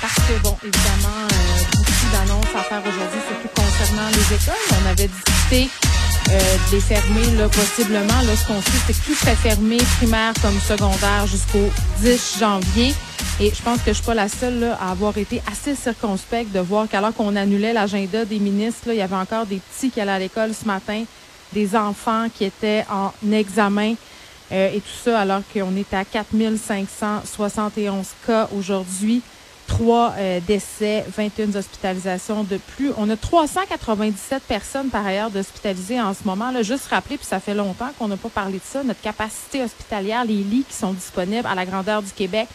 Parce que, bon, évidemment, euh, beaucoup d'annonces à faire aujourd'hui, surtout concernant les écoles. On avait discuté euh, de les fermer, là, possiblement. Là, ce qu'on sait, c'est que tout serait fermé, primaire comme secondaire, jusqu'au 10 janvier. Et je pense que je suis pas la seule là, à avoir été assez circonspecte de voir qu'alors qu'on annulait l'agenda des ministres, là, il y avait encore des petits qui allaient à l'école ce matin, des enfants qui étaient en examen. Euh, et tout ça alors qu'on est à 4571 cas aujourd'hui. Trois euh, décès, 21 hospitalisations de plus. On a 397 personnes par ailleurs d'hospitalisées en ce moment. Là, juste rappeler, puis ça fait longtemps qu'on n'a pas parlé de ça, notre capacité hospitalière, les lits qui sont disponibles à la grandeur du Québec,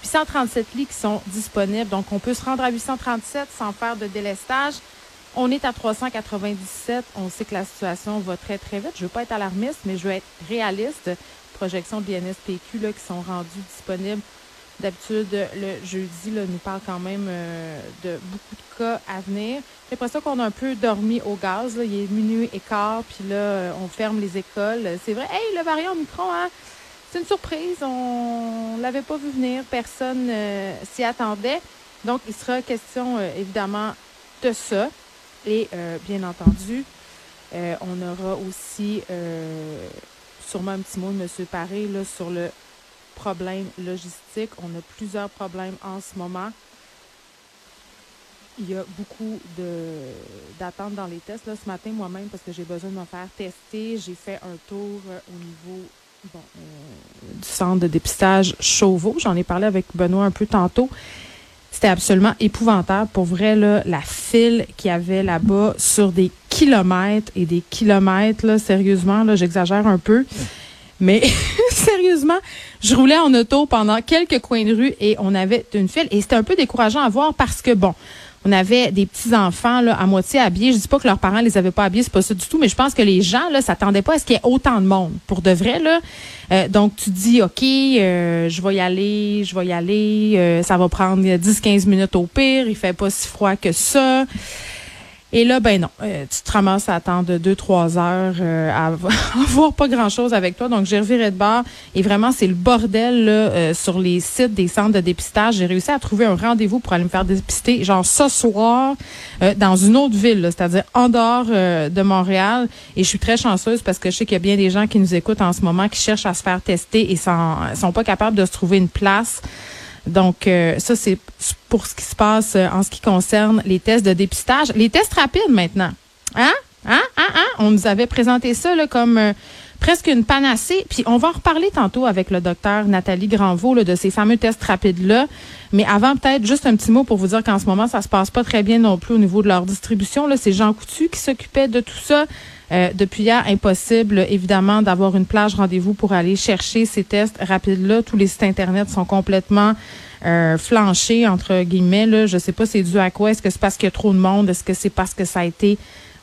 puis 137 lits qui sont disponibles. Donc, on peut se rendre à 837 sans faire de délestage. On est à 397. On sait que la situation va très, très vite. Je ne veux pas être alarmiste, mais je veux être réaliste. Projections de l'INSPQ là, qui sont rendues disponibles D'habitude, le jeudi là, nous parle quand même euh, de beaucoup de cas à venir. J'ai l'impression qu'on a un peu dormi au gaz. Là. Il est minuit et quart, puis là, on ferme les écoles. C'est vrai, hey, le variant Omicron, hein? c'est une surprise. On ne l'avait pas vu venir. Personne euh, s'y attendait. Donc, il sera question, euh, évidemment, de ça. Et, bien entendu, on aura aussi sûrement un petit mot de M. Paré là, sur le problème logistique. On a plusieurs problèmes en ce moment. Il y a beaucoup d'attentes dans les tests. Là, ce matin, moi-même, parce que j'ai besoin de me faire tester, j'ai fait un tour euh, au niveau euh, du centre de dépistage Chauveau. J'en ai parlé avec Benoît un peu tantôt. C'était absolument épouvantable. Pour vrai, là, la file qu'il y avait là-bas sur des kilomètres et des kilomètres, là, sérieusement, là, j'exagère un peu. Mais sérieusement, je roulais en auto pendant quelques coins de rue et on avait une file. Et c'était un peu décourageant à voir parce que, bon, on avait des petits enfants à moitié habillés. Je dis pas que leurs parents les avaient pas habillés, c'est pas ça du tout, mais je pense que les gens là s'attendaient pas à ce qu'il y ait autant de monde pour de vrai là. Euh, donc tu dis ok, euh, je vais y aller, je vais y aller, euh, ça va prendre 10-15 minutes au pire, il fait pas si froid que ça. Et là, ben non, euh, tu te ramasses à attendre deux, trois heures euh, à, voir pas grand-chose avec toi. Donc, j'ai reviré de bord. Et vraiment, c'est le bordel là, euh, sur les sites des centres de dépistage. J'ai réussi à trouver un rendez-vous pour aller me faire dépister, genre ce soir, dans une autre ville, c'est-à-dire en dehors de Montréal. Et je suis très chanceuse parce que je sais qu'il y a bien des gens qui nous écoutent en ce moment qui cherchent à se faire tester et sont, sont pas capables de se trouver une place. Donc, euh, ça, c'est pour ce qui se passe euh, en ce qui concerne les tests de dépistage. Les tests rapides maintenant. Hein? Hein? Hein? Hein? On nous avait présenté ça là, comme euh, presque une panacée. Puis on va en reparler tantôt avec le docteur Nathalie Granvaux là, de ces fameux tests rapides-là. Mais avant, peut-être juste un petit mot pour vous dire qu'en ce moment, ça se passe pas très bien non plus au niveau de leur distribution. C'est Jean Coutu qui s'occupait de tout ça. Euh, depuis hier, impossible, évidemment, d'avoir une plage rendez-vous pour aller chercher ces tests rapides-là. Tous les sites Internet sont complètement euh, flanchés, entre guillemets. Là. Je sais pas c'est dû à quoi? Est-ce que c'est parce qu'il y a trop de monde? Est-ce que c'est parce que ça a été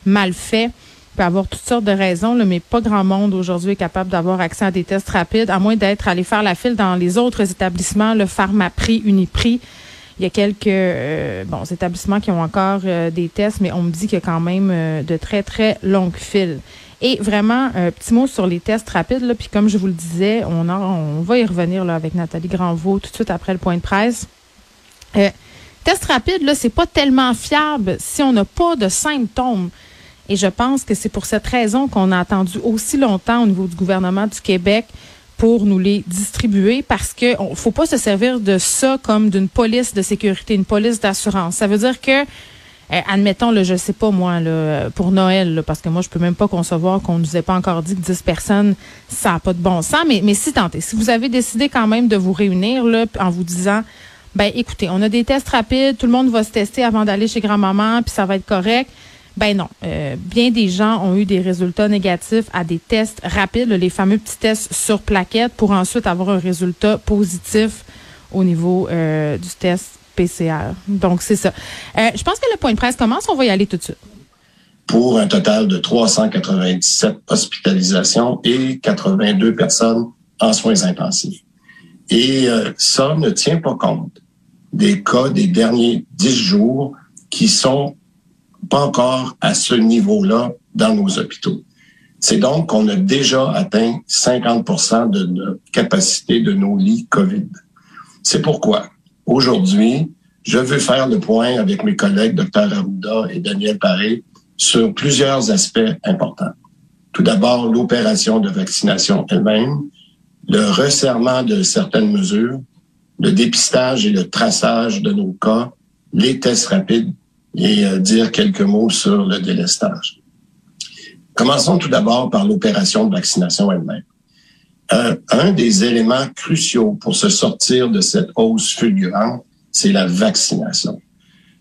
mal fait? Peut avoir toutes sortes de raisons, mais pas grand monde aujourd'hui est capable d'avoir accès à des tests rapides, à moins d'être allé faire la file dans les autres établissements, le Pharmaprix, Uniprix. Il y a quelques euh, établissements qui ont encore euh, des tests, mais on me dit qu'il y a quand même euh, de très, très longues files. Et vraiment, un petit mot sur les tests rapides. Puis comme je vous le disais, on, va y revenir avec Nathalie Granvaux tout de suite après le point de presse. Test rapide, là, c'est pas tellement fiable si on n'a pas de symptômes. Et je pense que c'est pour cette raison qu'on a attendu aussi longtemps au niveau du gouvernement du Québec pour nous les distribuer parce que on, faut pas se servir de ça comme d'une police de sécurité, une police d'assurance. Ça veut dire que eh, admettons, là, je sais pas moi, pour Noël, parce que moi, je peux même pas concevoir qu'on nous ait pas encore dit que 10 personnes, ça n'a pas de bon sens. Mais, mais si tentez, si vous avez décidé quand même de vous réunir en vous disant, ben écoutez, on a des tests rapides, tout le monde va se tester avant d'aller chez grand-maman, puis ça va être correct. Ben non. Euh, bien des gens ont eu des résultats négatifs à des tests rapides, les fameux petits tests sur plaquette, pour ensuite avoir un résultat positif au niveau euh, du test PCR. Donc, c'est ça. Euh, je pense que le point de presse commence. On va y aller tout de suite. Pour un total de 397 hospitalisations et 82 personnes en soins intensifs. Et ça ne tient pas compte des cas des derniers 10 jours qui sont pas encore à ce niveau-là dans nos hôpitaux. C'est donc qu'on a déjà atteint 50 de notre capacité de nos lits COVID. C'est pourquoi, aujourd'hui, je veux faire le point avec mes collègues Dr Arruda et Daniel Paré sur plusieurs aspects importants. Tout d'abord, l'opération de vaccination elle-même, le resserrement de certaines mesures, le dépistage et le traçage de nos cas, les tests rapides et euh, dire quelques mots sur le délestage. Commençons tout d'abord par l'opération de vaccination elle-même. Euh, un des éléments cruciaux pour se sortir de cette hausse fulgurante, c'est la vaccination.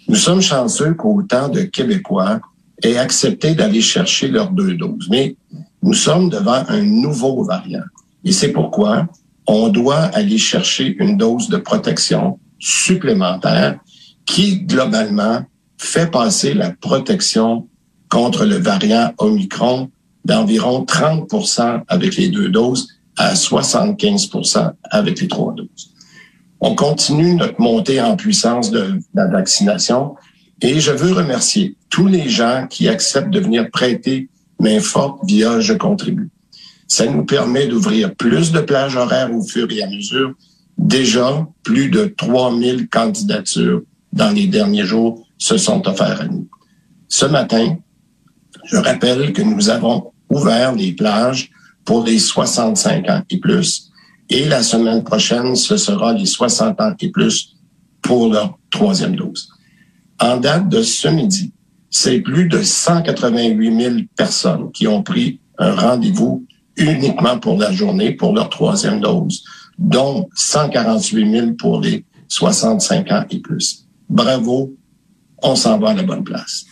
Nous sommes chanceux qu'autant de Québécois aient accepté d'aller chercher leurs deux doses, mais nous sommes devant un nouveau variant. Et c'est pourquoi on doit aller chercher une dose de protection supplémentaire qui, globalement, fait passer la protection contre le variant Omicron d'environ 30% avec les deux doses à 75% avec les trois doses. On continue notre montée en puissance de la vaccination et je veux remercier tous les gens qui acceptent de venir prêter main forte via Je contribue. Ça nous permet d'ouvrir plus de plages horaires au fur et à mesure. Déjà, plus de 3000 candidatures dans les derniers jours se sont offerts à nous. Ce matin, je rappelle que nous avons ouvert les plages pour les 65 ans et plus. Et la semaine prochaine, ce sera les 60 ans et plus pour leur troisième dose. En date de ce midi, c'est plus de 188 000 personnes qui ont pris un rendez-vous uniquement pour la journée pour leur troisième dose, dont 148 000 pour les 65 ans et plus. Bravo on s'en va à la bonne place.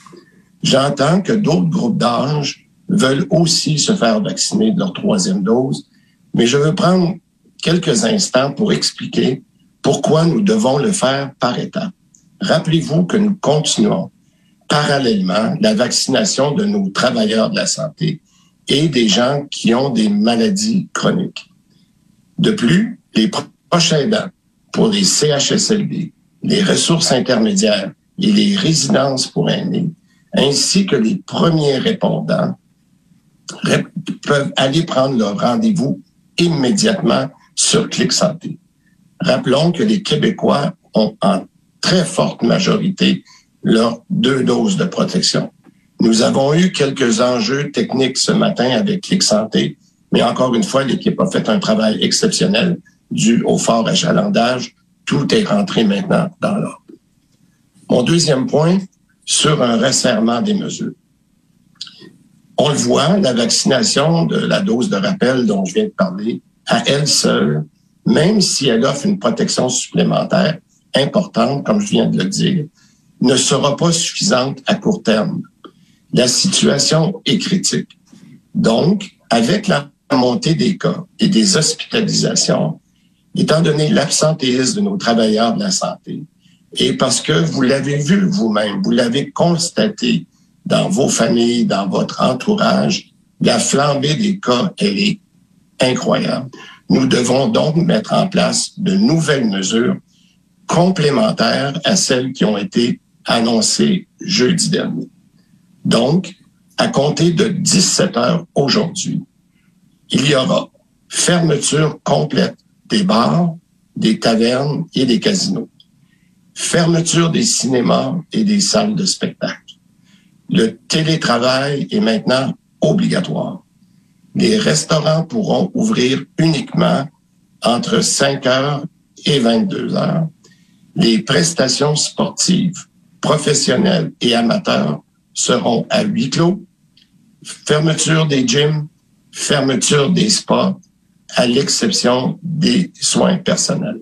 J'entends que d'autres groupes d'âge veulent aussi se faire vacciner de leur troisième dose, mais je veux prendre quelques instants pour expliquer pourquoi nous devons le faire par étapes. Rappelez-vous que nous continuons parallèlement la vaccination de nos travailleurs de la santé et des gens qui ont des maladies chroniques. De plus, les prochains aidants pour les CHSLD, les ressources intermédiaires et les résidences pour aînés, ainsi que les premiers répondants, peuvent aller prendre leur rendez-vous immédiatement sur Clic Santé. Rappelons que les Québécois ont en très forte majorité leurs deux doses de protection. Nous avons eu quelques enjeux techniques ce matin avec Clic Santé, mais encore une fois, l'équipe a fait un travail exceptionnel dû au fort achalandage. Tout est rentré maintenant dans l'ordre. Mon deuxième point, sur un resserrement des mesures. On le voit, la vaccination de la dose de rappel dont je viens de parler, à elle seule, même si elle offre une protection supplémentaire importante, comme je viens de le dire, ne sera pas suffisante à court terme. La situation est critique. Donc, avec la montée des cas et des hospitalisations, étant donné l'absentéisme de nos travailleurs de la santé, et parce que vous l'avez vu vous-même, vous l'avez constaté dans vos familles, dans votre entourage, la flambée des cas, elle est incroyable. Nous devons donc mettre en place de nouvelles mesures complémentaires à celles qui ont été annoncées jeudi dernier. Donc, à compter de 17 heures aujourd'hui, il y aura fermeture complète des bars, des tavernes et des casinos fermeture des cinémas et des salles de spectacle. Le télétravail est maintenant obligatoire. Les restaurants pourront ouvrir uniquement entre 5 heures et 22 heures. Les prestations sportives, professionnelles et amateurs seront à huis clos. Fermeture des gyms, fermeture des spas, à l'exception des soins personnels.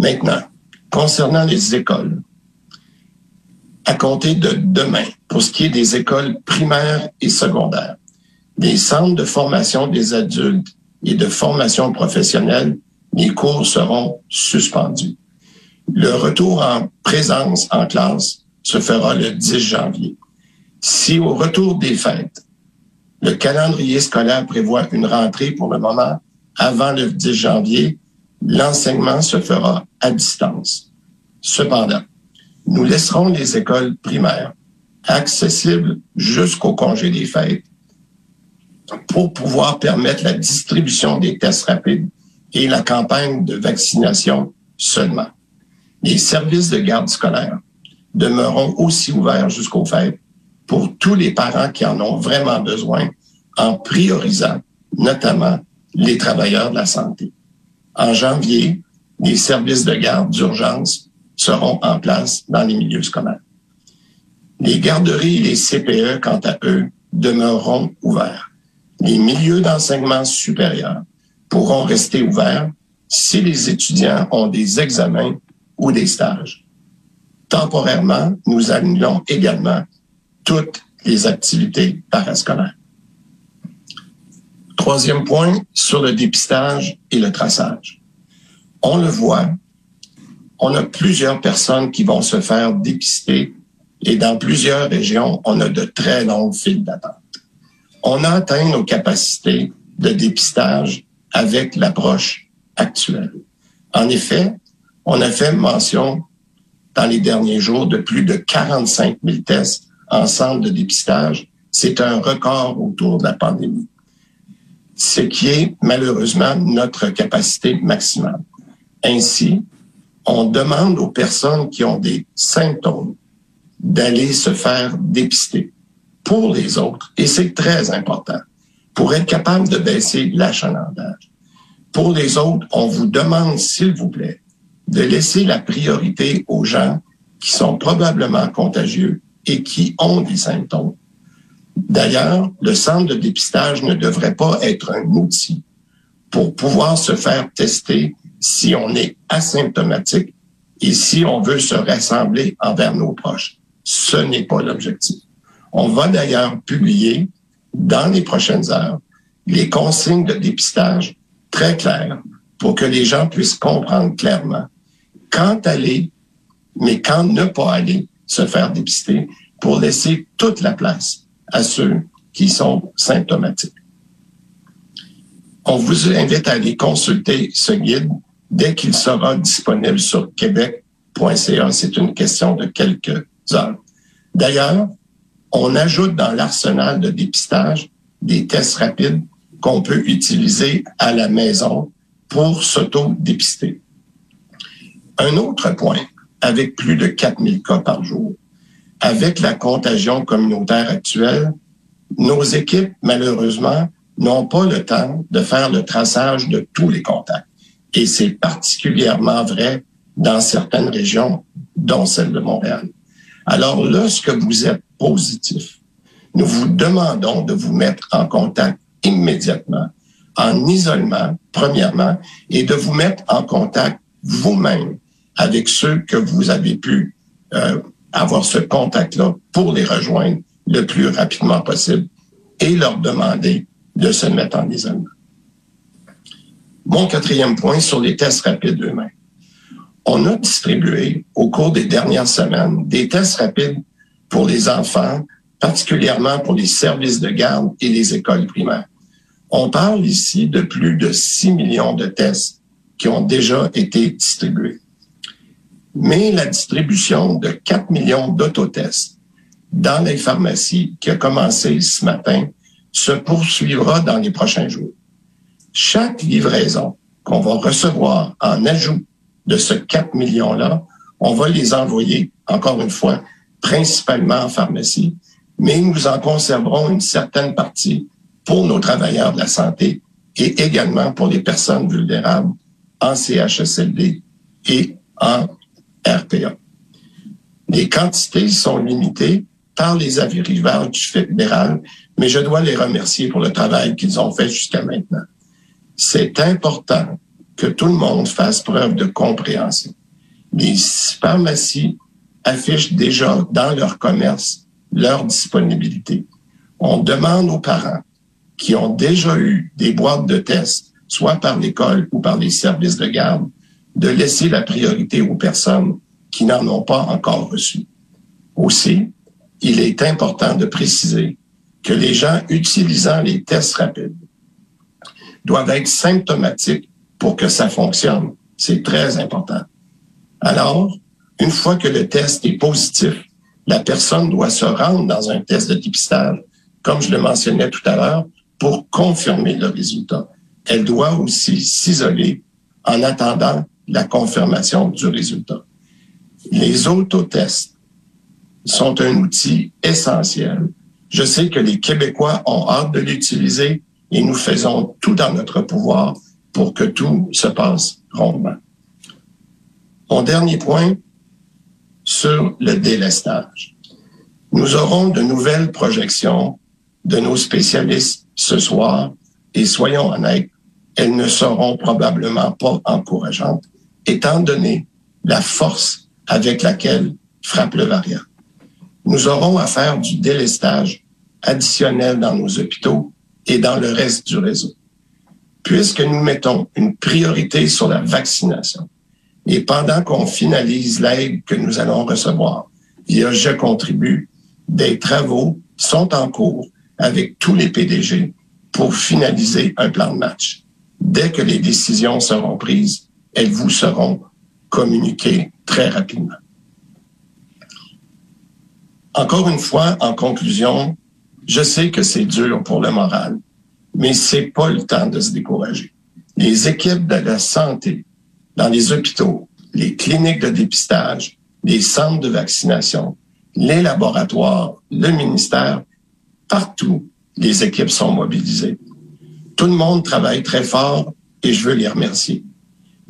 Maintenant, concernant les écoles, À compter de demain, pour ce qui est des écoles primaires et secondaires, des centres de formation des adultes et de formation professionnelle, les cours seront suspendus. Le retour en présence en classe se fera le 10 janvier. Si au retour des fêtes, le calendrier scolaire prévoit une rentrée pour le moment avant le 10 janvier, l'enseignement se fera à distance. Cependant, nous laisserons les écoles primaires accessibles jusqu'au congé des fêtes pour pouvoir permettre la distribution des tests rapides et la campagne de vaccination seulement. Les services de garde scolaire demeureront aussi ouverts jusqu'aux fêtes pour tous les parents qui en ont vraiment besoin en priorisant notamment les travailleurs de la santé. En janvier, les services de garde d'urgence seront en place dans les milieux scolaires. Les garderies et les CPE, quant à eux, demeureront ouverts. Les milieux d'enseignement supérieur pourront rester ouverts si les étudiants ont des examens ou des stages. Temporairement, nous annulons également toutes les activités parascolaires. Troisième point, sur le dépistage et le traçage. On le voit, on a plusieurs personnes qui vont se faire dépister et dans plusieurs régions, on a de très longues files d'attente. On a atteint nos capacités de dépistage avec l'approche actuelle. En effet, on a fait mention dans les derniers jours de plus de 45 000 tests en centre de dépistage. C'est un record autour de la pandémie ce qui est malheureusement notre capacité maximale. Ainsi, on demande aux personnes qui ont des symptômes d'aller se faire dépister pour les autres, et c'est très important, pour être capable de baisser l'achalandage. Pour les autres, on vous demande, s'il vous plaît, de laisser la priorité aux gens qui sont probablement contagieux et qui ont des symptômes D'ailleurs, le centre de dépistage ne devrait pas être un outil pour pouvoir se faire tester si on est asymptomatique et si on veut se rassembler envers nos proches. Ce n'est pas l'objectif. On va d'ailleurs publier dans les prochaines heures les consignes de dépistage très claires pour que les gens puissent comprendre clairement quand aller, mais quand ne pas aller se faire dépister pour laisser toute la place à ceux qui sont symptomatiques. On vous invite à aller consulter ce guide dès qu'il sera disponible sur québec.ca. C'est une question de quelques heures. D'ailleurs, on ajoute dans l'arsenal de dépistage des tests rapides qu'on peut utiliser à la maison pour s'auto-dépister. Un autre point, avec plus de 4000 cas par jour, avec la contagion communautaire actuelle, nos équipes, malheureusement, n'ont pas le temps de faire le traçage de tous les contacts. Et c'est particulièrement vrai dans certaines régions, dont celle de Montréal. Alors, lorsque vous êtes positif, nous vous demandons de vous mettre en contact immédiatement, en isolement, premièrement, et de vous mettre en contact vous-même avec ceux que vous avez pu euh, avoir ce contact-là pour les rejoindre le plus rapidement possible et leur demander de se mettre en isolement. Mon quatrième point sur les tests rapides eux-mêmes. On a distribué au cours des dernières semaines des tests rapides pour les enfants, particulièrement pour les services de garde et les écoles primaires. On parle ici de plus de 6 millions de tests qui ont déjà été distribués mais la distribution de 4 millions d'autotests dans les pharmacies qui a commencé ce matin se poursuivra dans les prochains jours. Chaque livraison qu'on va recevoir en ajout de ce 4 millions-là, on va les envoyer, encore une fois, principalement en pharmacie, mais nous en conserverons une certaine partie pour nos travailleurs de la santé et également pour les personnes vulnérables en CHSLD et en Les quantités sont limitées par les arrivages du fédéral, mais je dois les remercier pour le travail qu'ils ont fait jusqu'à maintenant. C'est important que tout le monde fasse preuve de compréhension. Les pharmacies affichent déjà dans leur commerce leur disponibilité. On demande aux parents qui ont déjà eu des boîtes de tests, soit par l'école ou par les services de garde, de laisser la priorité aux personnes qui n'en ont pas encore reçu. Aussi, il est important de préciser que les gens utilisant les tests rapides doivent être symptomatiques pour que ça fonctionne. C'est très important. Alors, une fois que le test est positif, la personne doit se rendre dans un test de dépistage, comme je le mentionnais tout à l'heure, pour confirmer le résultat. Elle doit aussi s'isoler en attendant la confirmation du résultat. Les autotests sont un outil essentiel. Je sais que les Québécois ont hâte de l'utiliser et nous faisons tout dans notre pouvoir pour que tout se passe rondement. Mon dernier point sur le délestage. Nous aurons de nouvelles projections de nos spécialistes ce soir et soyons honnêtes, elles ne seront probablement pas encourageantes étant donné la force avec laquelle frappe le variant. Nous aurons à faire du délestage additionnel dans nos hôpitaux et dans le reste du réseau. Puisque nous mettons une priorité sur la vaccination et pendant qu'on finalise l'aide que nous allons recevoir via Je contribue, des travaux sont en cours avec tous les PDG pour finaliser un plan de match. Dès que les décisions seront prises, elles vous seront communiquées très rapidement. Encore une fois, en conclusion, je sais que c'est dur pour le moral, mais c'est pas le temps de se décourager. Les équipes de la santé dans les hôpitaux, les cliniques de dépistage, les centres de vaccination, les laboratoires, le ministère, partout, les équipes sont mobilisées. Tout le monde travaille très fort et je veux les remercier.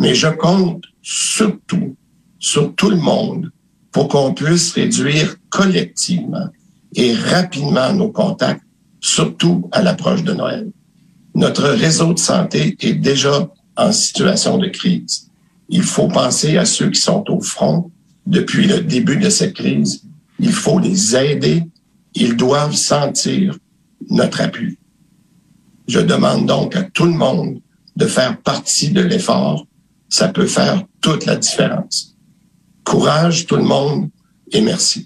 Mais je compte surtout sur tout le monde pour qu'on puisse réduire collectivement et rapidement nos contacts, surtout à l'approche de Noël. Notre réseau de santé est déjà en situation de crise. Il faut penser à ceux qui sont au front depuis le début de cette crise. Il faut les aider. Ils doivent sentir notre appui. Je demande donc à tout le monde de faire partie de l'effort. Ça peut faire toute la différence. Courage tout le monde et merci.